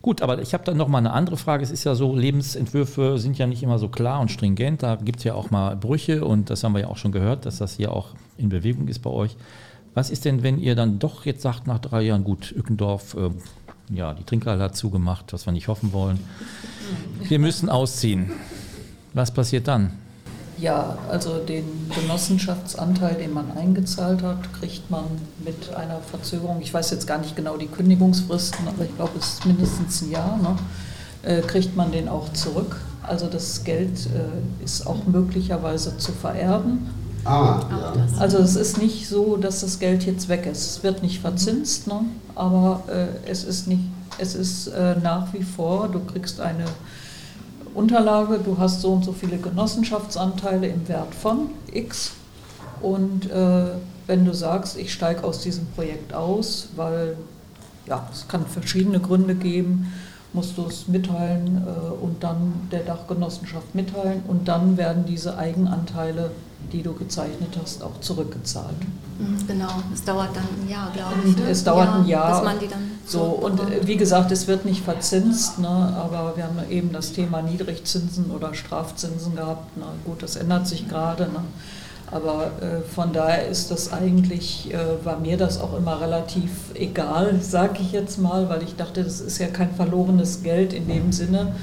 Gut, aber ich habe dann noch mal eine andere Frage. Es ist ja so, Lebensentwürfe sind ja nicht immer so klar und stringent. Da gibt es ja auch mal Brüche und das haben wir ja auch schon gehört, dass das hier auch in Bewegung ist bei euch. Was ist denn, wenn ihr dann doch jetzt sagt, nach drei Jahren, gut, Ückendorf, äh, ja, die Trinkhalle hat zugemacht, was wir nicht hoffen wollen. Wir müssen ausziehen. Was passiert dann? Ja, also den Genossenschaftsanteil, den man eingezahlt hat, kriegt man mit einer Verzögerung, ich weiß jetzt gar nicht genau die Kündigungsfristen, aber ich glaube, es ist mindestens ein Jahr, ne, äh, kriegt man den auch zurück. Also das Geld äh, ist auch möglicherweise zu vererben. Ah, ja. Also es ist nicht so, dass das Geld jetzt weg ist. Es wird nicht verzinst, ne, aber äh, es ist, nicht, es ist äh, nach wie vor, du kriegst eine Unterlage, du hast so und so viele Genossenschaftsanteile im Wert von X. Und äh, wenn du sagst, ich steige aus diesem Projekt aus, weil ja, es kann verschiedene Gründe geben, musst du es mitteilen äh, und dann der Dachgenossenschaft mitteilen. Und dann werden diese Eigenanteile, die du gezeichnet hast, auch zurückgezahlt. Mhm, genau, es dauert dann ein Jahr, glaube ich. Ne? Es dauert ein Jahr. Bis man die dann so, und äh, wie gesagt, es wird nicht verzinst, ne, aber wir haben eben das Thema Niedrigzinsen oder Strafzinsen gehabt. Ne. Gut, das ändert sich gerade. Ne. Aber äh, von daher ist das eigentlich, äh, war mir das auch immer relativ egal, sage ich jetzt mal, weil ich dachte, das ist ja kein verlorenes Geld in dem Sinne,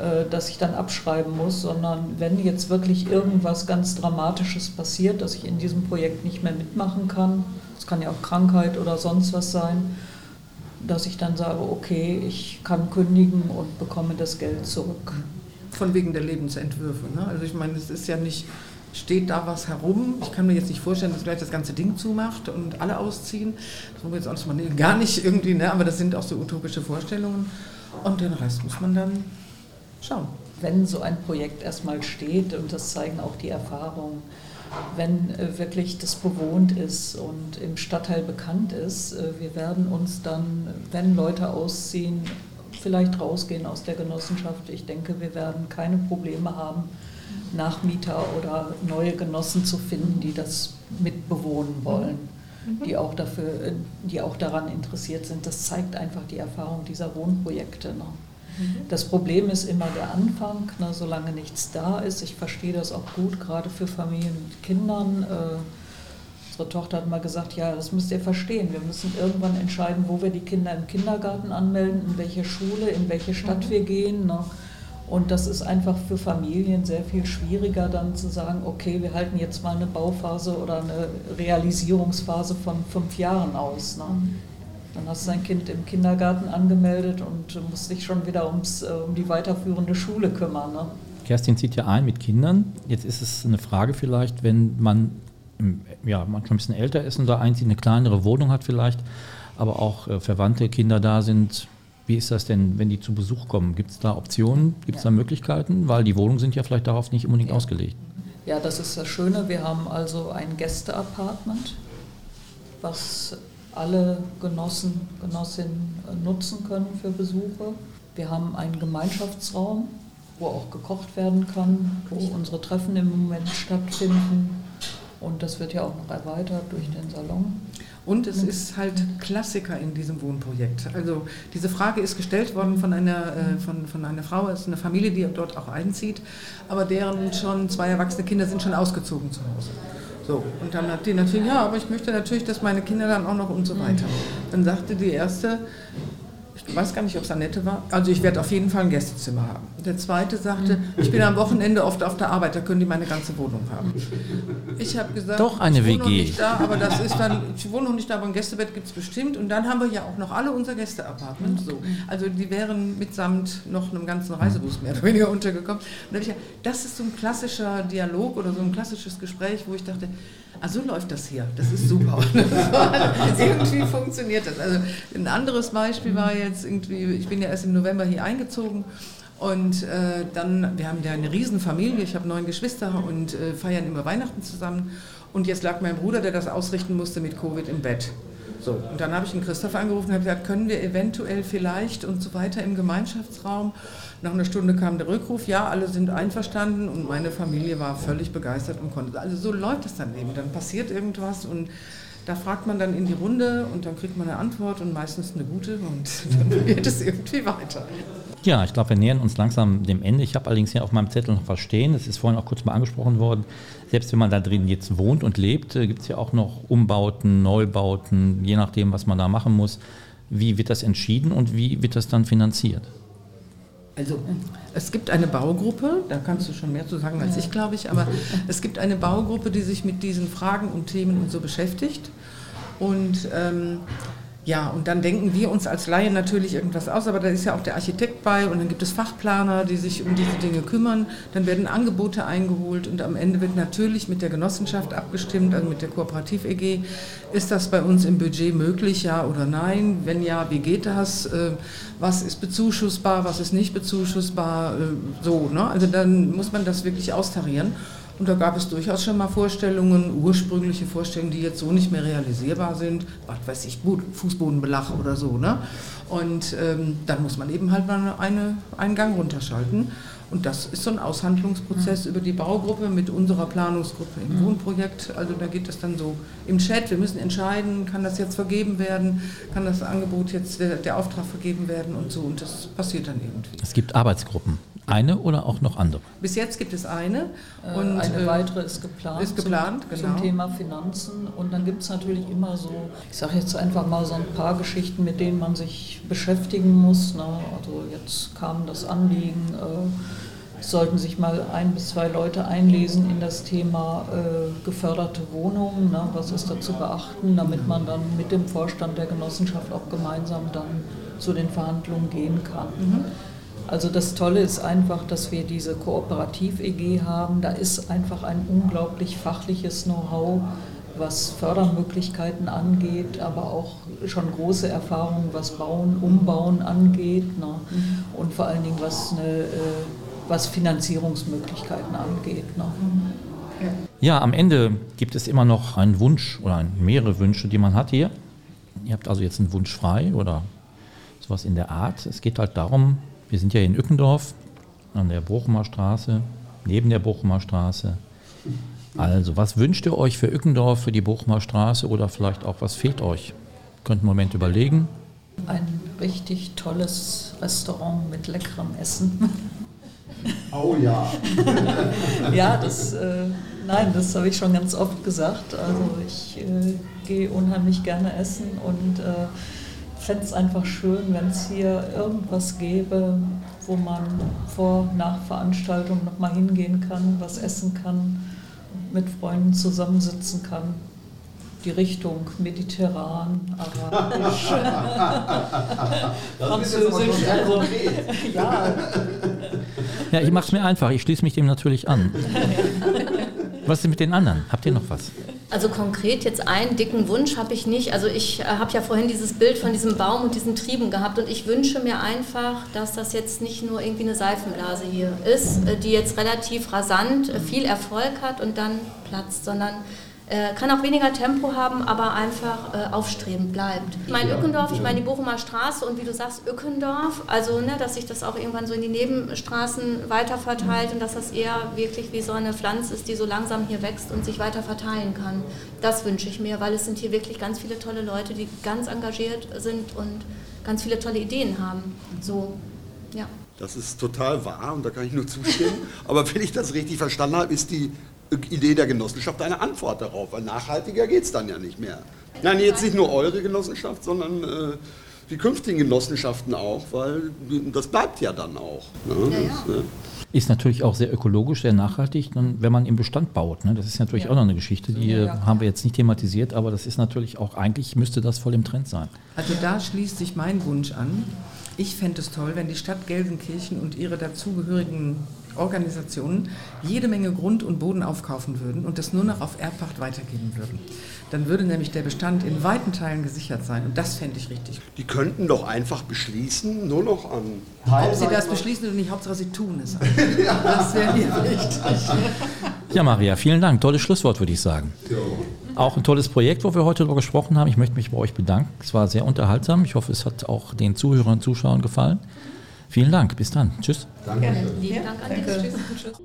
äh, dass ich dann abschreiben muss, sondern wenn jetzt wirklich irgendwas ganz Dramatisches passiert, dass ich in diesem Projekt nicht mehr mitmachen kann, es kann ja auch Krankheit oder sonst was sein, dass ich dann sage, okay, ich kann kündigen und bekomme das Geld zurück. Von wegen der Lebensentwürfe. Ne? Also ich meine, es ist ja nicht, steht da was herum. Ich kann mir jetzt nicht vorstellen, dass gleich das ganze Ding zumacht und alle ausziehen. Das wollen wir jetzt mal nee, gar nicht irgendwie, ne? aber das sind auch so utopische Vorstellungen. Und den Rest muss man dann schauen. Wenn so ein Projekt erstmal steht, und das zeigen auch die Erfahrungen, wenn äh, wirklich das bewohnt ist und im Stadtteil bekannt ist. Äh, wir werden uns dann, wenn Leute ausziehen, vielleicht rausgehen aus der Genossenschaft. Ich denke, wir werden keine Probleme haben, Nachmieter oder neue Genossen zu finden, die das mitbewohnen wollen, mhm. die, auch dafür, äh, die auch daran interessiert sind. Das zeigt einfach die Erfahrung dieser Wohnprojekte. Ne? Das Problem ist immer der Anfang, ne, solange nichts da ist. Ich verstehe das auch gut, gerade für Familien mit Kindern. Äh, unsere Tochter hat mal gesagt, ja, das müsst ihr verstehen. Wir müssen irgendwann entscheiden, wo wir die Kinder im Kindergarten anmelden, in welche Schule, in welche Stadt mhm. wir gehen. Ne. Und das ist einfach für Familien sehr viel schwieriger, dann zu sagen, okay, wir halten jetzt mal eine Bauphase oder eine Realisierungsphase von fünf Jahren aus. Ne? Mhm. Dann hast du dein Kind im Kindergarten angemeldet und musst dich schon wieder ums, äh, um die weiterführende Schule kümmern. Ne? Kerstin zieht ja ein mit Kindern. Jetzt ist es eine Frage vielleicht, wenn man ja, manchmal ein bisschen älter ist und da einzieht, eine kleinere Wohnung hat vielleicht, aber auch äh, verwandte Kinder da sind. Wie ist das denn, wenn die zu Besuch kommen? Gibt es da Optionen? Gibt es ja. da Möglichkeiten? Weil die Wohnungen sind ja vielleicht darauf nicht unbedingt ja. ausgelegt. Ja, das ist das Schöne. Wir haben also ein Gästeapartment, was alle Genossen, Genossinnen nutzen können für Besuche. Wir haben einen Gemeinschaftsraum, wo auch gekocht werden kann, wo unsere Treffen im Moment stattfinden. Und das wird ja auch noch erweitert durch den Salon. Und es ist halt Klassiker in diesem Wohnprojekt. Also diese Frage ist gestellt worden von einer, äh, von, von einer Frau, es ist eine Familie, die dort auch einzieht, aber deren schon zwei erwachsene Kinder sind schon ausgezogen zu Hause. So, und dann hat die natürlich, ja, aber ich möchte natürlich, dass meine Kinder dann auch noch und so weiter. Dann sagte die erste, ich weiß gar nicht, ob es Annette war. Also ich werde auf jeden Fall ein Gästezimmer haben. Der zweite sagte, ich bin am Wochenende oft auf der Arbeit, da können die meine ganze Wohnung haben. Ich habe gesagt, Doch eine ich wohne WG. noch nicht da, aber das ist dann, ich wohne noch nicht da, aber ein Gästebett gibt es bestimmt. Und dann haben wir ja auch noch alle unser Gästeapartment. So. Also die wären mitsamt noch einem ganzen Reisebus mehr oder weniger untergekommen. Und da habe ich gesagt, das ist so ein klassischer Dialog oder so ein klassisches Gespräch, wo ich dachte, Ah, so läuft das hier. Das ist super. [laughs] irgendwie funktioniert das. Also ein anderes Beispiel war jetzt irgendwie, ich bin ja erst im November hier eingezogen und äh, dann, wir haben ja eine Riesenfamilie, ich habe neun Geschwister und äh, feiern immer Weihnachten zusammen. Und jetzt lag mein Bruder, der das ausrichten musste, mit Covid im Bett. So, und dann habe ich den Christoph angerufen und habe gesagt, können wir eventuell vielleicht und so weiter im Gemeinschaftsraum. Nach einer Stunde kam der Rückruf, ja, alle sind einverstanden und meine Familie war völlig begeistert und konnte. Also so läuft es dann eben. Dann passiert irgendwas und da fragt man dann in die Runde und dann kriegt man eine Antwort und meistens eine gute und [laughs] dann geht es irgendwie weiter. Ja, ich glaube, wir nähern uns langsam dem Ende. Ich habe allerdings hier auf meinem Zettel noch was stehen. Das ist vorhin auch kurz mal angesprochen worden. Selbst wenn man da drin jetzt wohnt und lebt, gibt es ja auch noch Umbauten, Neubauten, je nachdem, was man da machen muss. Wie wird das entschieden und wie wird das dann finanziert? Also es gibt eine Baugruppe, da kannst du schon mehr zu sagen als ich, glaube ich, aber es gibt eine Baugruppe, die sich mit diesen Fragen und Themen und so beschäftigt. Und ähm, ja, und dann denken wir uns als Laien natürlich irgendwas aus, aber da ist ja auch der Architekt bei und dann gibt es Fachplaner, die sich um diese Dinge kümmern. Dann werden Angebote eingeholt und am Ende wird natürlich mit der Genossenschaft abgestimmt, also mit der Kooperativ-EG. Ist das bei uns im Budget möglich, ja oder nein? Wenn ja, wie geht das? Äh, Was ist bezuschussbar, was ist nicht bezuschussbar? Äh, So, ne? Also dann muss man das wirklich austarieren. Und da gab es durchaus schon mal Vorstellungen, ursprüngliche Vorstellungen, die jetzt so nicht mehr realisierbar sind. Was weiß ich, gut, Fußbodenbelach oder so. Ne? Und ähm, dann muss man eben halt mal eine, einen Gang runterschalten. Und das ist so ein Aushandlungsprozess über die Baugruppe mit unserer Planungsgruppe im Wohnprojekt. Also da geht es dann so im Chat, wir müssen entscheiden, kann das jetzt vergeben werden, kann das Angebot jetzt, der, der Auftrag vergeben werden und so. Und das passiert dann irgendwie. Es gibt Arbeitsgruppen. Eine oder auch noch andere? Bis jetzt gibt es eine. Und Und, eine äh, weitere ist geplant. ist geplant, zum, genau. Zum Thema Finanzen. Und dann gibt es natürlich immer so, ich sage jetzt einfach mal so ein paar Geschichten, mit denen man sich beschäftigen muss. Ne? Also jetzt kam das Anliegen, äh, sollten sich mal ein bis zwei Leute einlesen in das Thema äh, geförderte Wohnungen. Ne? Was ist da zu beachten, damit man dann mit dem Vorstand der Genossenschaft auch gemeinsam dann zu den Verhandlungen gehen kann. Also das Tolle ist einfach, dass wir diese Kooperativ-EG haben. Da ist einfach ein unglaublich fachliches Know-how, was Fördermöglichkeiten angeht, aber auch schon große Erfahrungen, was Bauen, Umbauen angeht ne? und vor allen Dingen was, eine, äh, was Finanzierungsmöglichkeiten angeht. Ne? Ja, am Ende gibt es immer noch einen Wunsch oder mehrere Wünsche, die man hat hier. Ihr habt also jetzt einen Wunsch frei oder sowas in der Art. Es geht halt darum, wir sind ja in Ückendorf an der Bochumer Straße, neben der Bochumer Straße. Also, was wünscht ihr euch für Ückendorf, für die Bochumer Straße oder vielleicht auch, was fehlt euch? Könnt einen Moment überlegen. Ein richtig tolles Restaurant mit leckerem Essen. [laughs] Oh ja. [laughs] Ja, das, äh, nein, das habe ich schon ganz oft gesagt. Also ich äh, gehe unheimlich gerne essen und äh, fände es einfach schön, wenn es hier irgendwas gäbe, wo man vor, nach Veranstaltung nochmal hingehen kann, was essen kann, mit Freunden zusammensitzen kann. Die Richtung mediterran, arabisch, [laughs] französisch. Also, [laughs] ja, Ja, ich mache es mir einfach, ich schließe mich dem natürlich an. [laughs] Was ist mit den anderen? Habt ihr noch was? Also konkret jetzt einen dicken Wunsch habe ich nicht. Also ich äh, habe ja vorhin dieses Bild von diesem Baum und diesen Trieben gehabt und ich wünsche mir einfach, dass das jetzt nicht nur irgendwie eine Seifenblase hier ist, äh, die jetzt relativ rasant äh, viel Erfolg hat und dann platzt, sondern äh, kann auch weniger Tempo haben, aber einfach äh, aufstrebend bleibt. Ich meine Ückendorf, ich meine die Bochumer Straße und wie du sagst, Ückendorf, also ne, dass sich das auch irgendwann so in die Nebenstraßen weiter verteilt und dass das eher wirklich wie so eine Pflanze ist, die so langsam hier wächst und sich weiter verteilen kann. Das wünsche ich mir, weil es sind hier wirklich ganz viele tolle Leute, die ganz engagiert sind und ganz viele tolle Ideen haben. So, ja. Das ist total wahr und da kann ich nur zustimmen. Aber wenn ich das richtig verstanden habe, ist die Idee der Genossenschaft eine Antwort darauf, weil nachhaltiger geht es dann ja nicht mehr. Nein, jetzt nicht nur eure Genossenschaft, sondern äh, die künftigen Genossenschaften auch, weil das bleibt ja dann auch. Ne? Ja, ja. Das, äh, ist natürlich auch sehr ökologisch, sehr nachhaltig, wenn man im Bestand baut. Ne? Das ist natürlich ja. auch noch eine Geschichte, die ja, haben wir jetzt nicht thematisiert, aber das ist natürlich auch, eigentlich müsste das voll im Trend sein. Also da schließt sich mein Wunsch an. Ich fände es toll, wenn die Stadt Gelsenkirchen und ihre dazugehörigen Organisationen jede Menge Grund und Boden aufkaufen würden und das nur noch auf Erbpacht weitergeben würden. Dann würde nämlich der Bestand in weiten Teilen gesichert sein und das fände ich richtig. Die könnten doch einfach beschließen, nur noch an. Ob sie das beschließen oder nicht, Hauptsache sie tun es. [laughs] das wäre mir wichtig. Ja, Maria, vielen Dank. Tolles Schlusswort, würde ich sagen. Auch ein tolles Projekt, wo wir heute darüber gesprochen haben. Ich möchte mich bei euch bedanken. Es war sehr unterhaltsam. Ich hoffe, es hat auch den Zuhörern und Zuschauern gefallen. Vielen Dank. Bis dann. Tschüss. Danke. Lieben Dank an dich. Tschüss. Tschüss.